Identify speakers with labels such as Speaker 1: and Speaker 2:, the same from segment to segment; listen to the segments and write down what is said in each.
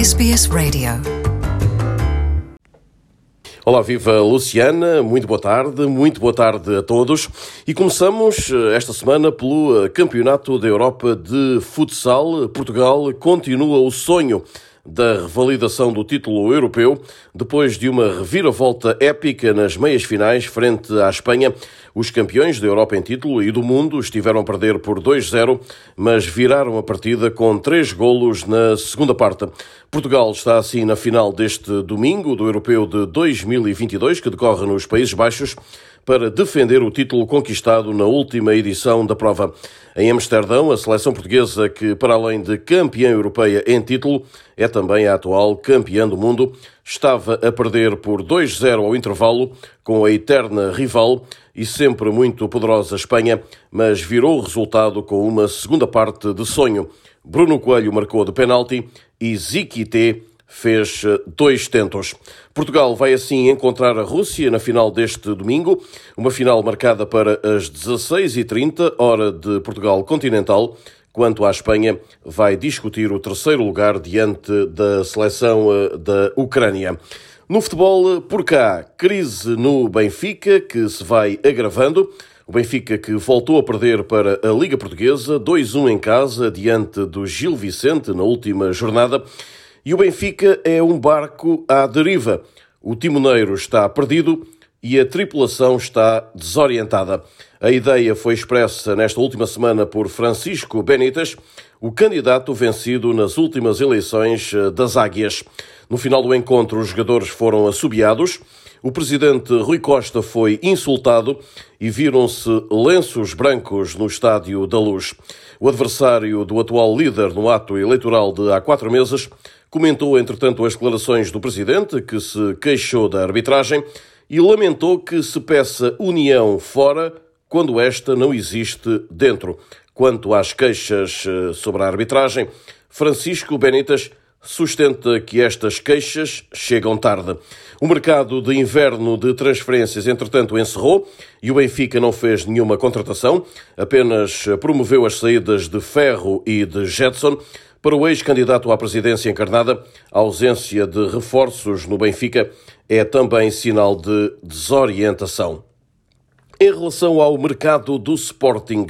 Speaker 1: SBS Radio.
Speaker 2: Olá, viva Luciana, muito boa tarde, muito boa tarde a todos. E começamos eh, esta semana pelo eh, Campeonato da Europa de Futsal. Portugal continua o sonho da revalidação do título europeu, depois de uma reviravolta épica nas meias finais frente à Espanha. Os campeões da Europa em título e do mundo estiveram a perder por 2-0, mas viraram a partida com três golos na segunda parte. Portugal está assim na final deste domingo do Europeu de 2022, que decorre nos Países Baixos para defender o título conquistado na última edição da prova. Em Amsterdão, a seleção portuguesa, que para além de campeã europeia em título, é também a atual campeã do mundo, estava a perder por 2-0 ao intervalo com a eterna rival e sempre muito poderosa Espanha, mas virou o resultado com uma segunda parte de sonho. Bruno Coelho marcou de penalti e Ziquité fez eh, dois tentos. Portugal vai assim encontrar a Rússia na final deste domingo, uma final marcada para as 16h30, hora de Portugal continental. Quanto à Espanha, vai discutir o terceiro lugar diante da seleção eh, da Ucrânia. No futebol, eh, por cá, crise no Benfica, que se vai agravando. O Benfica que voltou a perder para a Liga Portuguesa, 2-1 em casa, diante do Gil Vicente na última jornada. E o Benfica é um barco à deriva. O timoneiro está perdido e a tripulação está desorientada. A ideia foi expressa nesta última semana por Francisco Benítez, o candidato vencido nas últimas eleições eh, das Águias. No final do encontro, os jogadores foram assobiados, o presidente Rui Costa foi insultado e viram-se lenços brancos no Estádio da Luz. O adversário do atual líder no ato eleitoral de há quatro meses Comentou, entretanto, as declarações do presidente, que se queixou da arbitragem e lamentou que se peça união fora quando esta não existe dentro. Quanto às queixas eh, sobre a arbitragem, Francisco Benitas sustenta que estas queixas chegam tarde. O mercado de inverno de transferências, entretanto, encerrou e o Benfica não fez nenhuma contratação, apenas promoveu as saídas de Ferro e de Jetson. Para o ex-candidato à presidência encarnada, a ausência de reforços no Benfica é também sinal de desorientação. Em relação ao mercado do Sporting,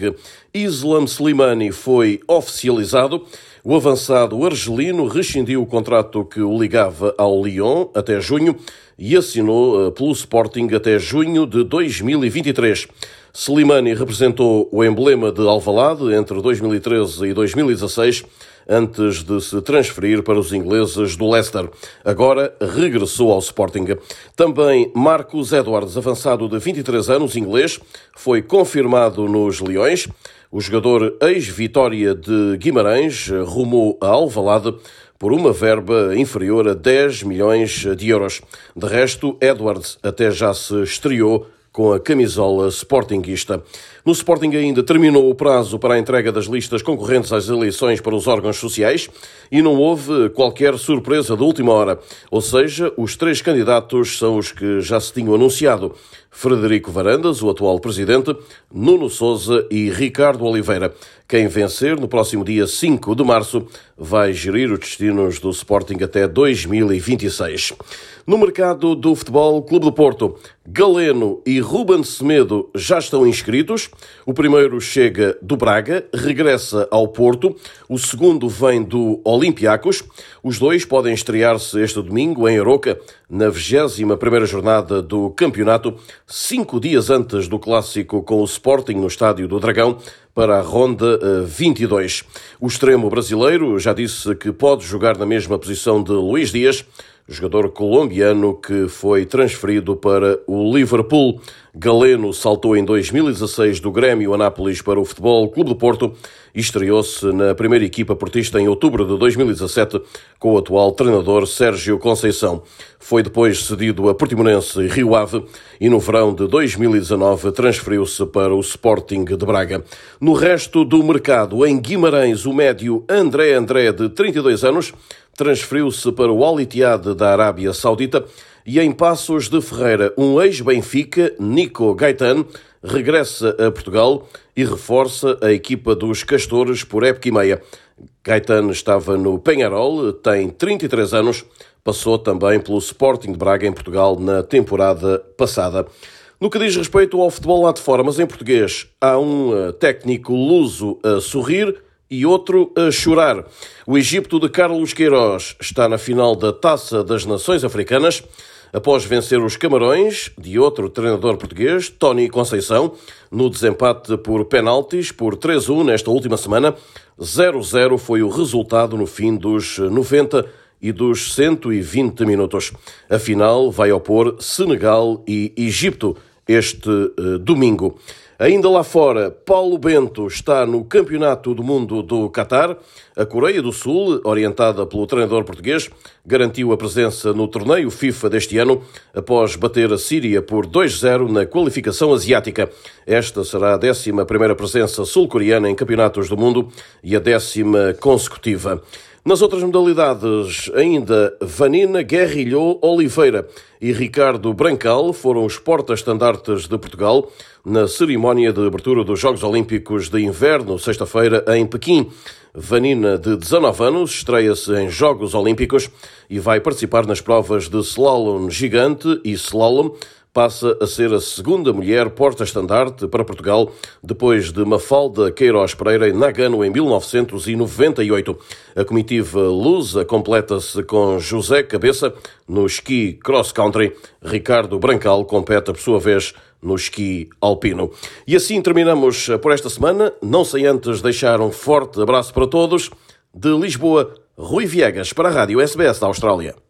Speaker 2: Islam Slimani foi oficializado. O avançado argelino rescindiu o contrato que o ligava ao Lyon até junho e assinou eh, pelo Sporting até junho de 2023. Slimani representou o emblema de Alvalade entre 2013 e 2016 antes de se transferir para os ingleses do Leicester. Agora regressou ao Sporting. Também Marcos Edwards, avançado de 23 anos, inglês, foi confirmado nos Leões. O jogador ex-Vitória de Guimarães rumou a Alvalade por uma verba inferior a 10 milhões de euros. De resto, Edwards até já se estreou com a camisola sportinguista. No Sporting ainda terminou o prazo para a entrega das listas concorrentes às eleições para os órgãos sociais e não houve qualquer surpresa de última hora. Ou seja, os três candidatos são os que já se tinham anunciado. Frederico Varandas, o atual presidente, Nuno Souza e Ricardo Oliveira. Quem vencer no próximo dia 5 de março vai gerir os destinos do Sporting até 2026. No mercado do futebol, Clube do Porto, Galeno e Ruben Semedo já estão inscritos. O primeiro chega do Braga, regressa ao Porto. O segundo vem do Olympiacos. Os dois podem estrear-se este domingo em Aroca, na 21ª jornada do campeonato, cinco dias antes do clássico com o Sporting no Estádio do Dragão, para a ronda 22. Eh, o extremo brasileiro já disse que pode jogar na mesma posição de Luís Dias, jogador colombiano que foi transferido para o Liverpool. Galeno saltou em 2016 do Grêmio Anápolis para o Futebol Clube do Porto e estreou-se na primeira equipa portista em outubro de 2017 com o atual treinador Sérgio Conceição. Foi depois cedido a Portimonense Rio Ave e no verão de 2019 transferiu-se para o Sporting de Braga. No resto do mercado, em Guimarães, o médio André André, de 32 anos, transferiu-se para o Al Ittihad da Arábia Saudita e em Passos de Ferreira, um ex-Benfica, Nico Gaetan, regressa a Portugal e reforça a equipa dos Castores por época e meia. Gaetano estava no Penharol, tem 33 anos, passou também pelo Sporting de Braga em Portugal na temporada passada. No que diz respeito ao futebol lá de fora, mas em português, há um eh, técnico luso a sorrir e outro a chorar. O Egito de Carlos Queiroz está na final da Taça das Nações Africanas após vencer os Camarões, de outro treinador português, Tony Conceição, no desempate por penaltis por 3-1 nesta última semana. 0-0 foi o resultado no fim dos 90 e dos 120 minutos. A final vai opor Senegal e Egito este uh, domingo. Ainda lá fora, Paulo Bento está no Campeonato do Mundo do Qatar. A Coreia do Sul, orientada pelo treinador português, garantiu a presença no torneio FIFA deste ano após bater a Síria por 2-0 na qualificação asiática. Esta será a 11 presença sul-coreana em campeonatos do mundo e a décima consecutiva. Nas outras modalidades, ainda Vanina Guerrilhou Oliveira e Ricardo Brancal foram os porta-estandartes de Portugal na cerimónia de abertura dos Jogos Olímpicos de Inverno, sexta-feira, em Pequim. Vanina, de 19 anos, estreia-se em Jogos Olímpicos e vai participar nas provas de slalom gigante e slalom passa a ser a segunda mulher porta-estandarte para Portugal, depois de Mafalda Queiroz Pereira em Nagano em 1998. A comitiva lusa completa-se com José Cabeça no esqui cross-country. Ricardo Brancal compete, por sua vez, no esqui alpino. E assim terminamos por esta semana, não sem antes deixar um forte abraço para todos. De Lisboa, Rui Viegas para a Rádio SBS da Austrália.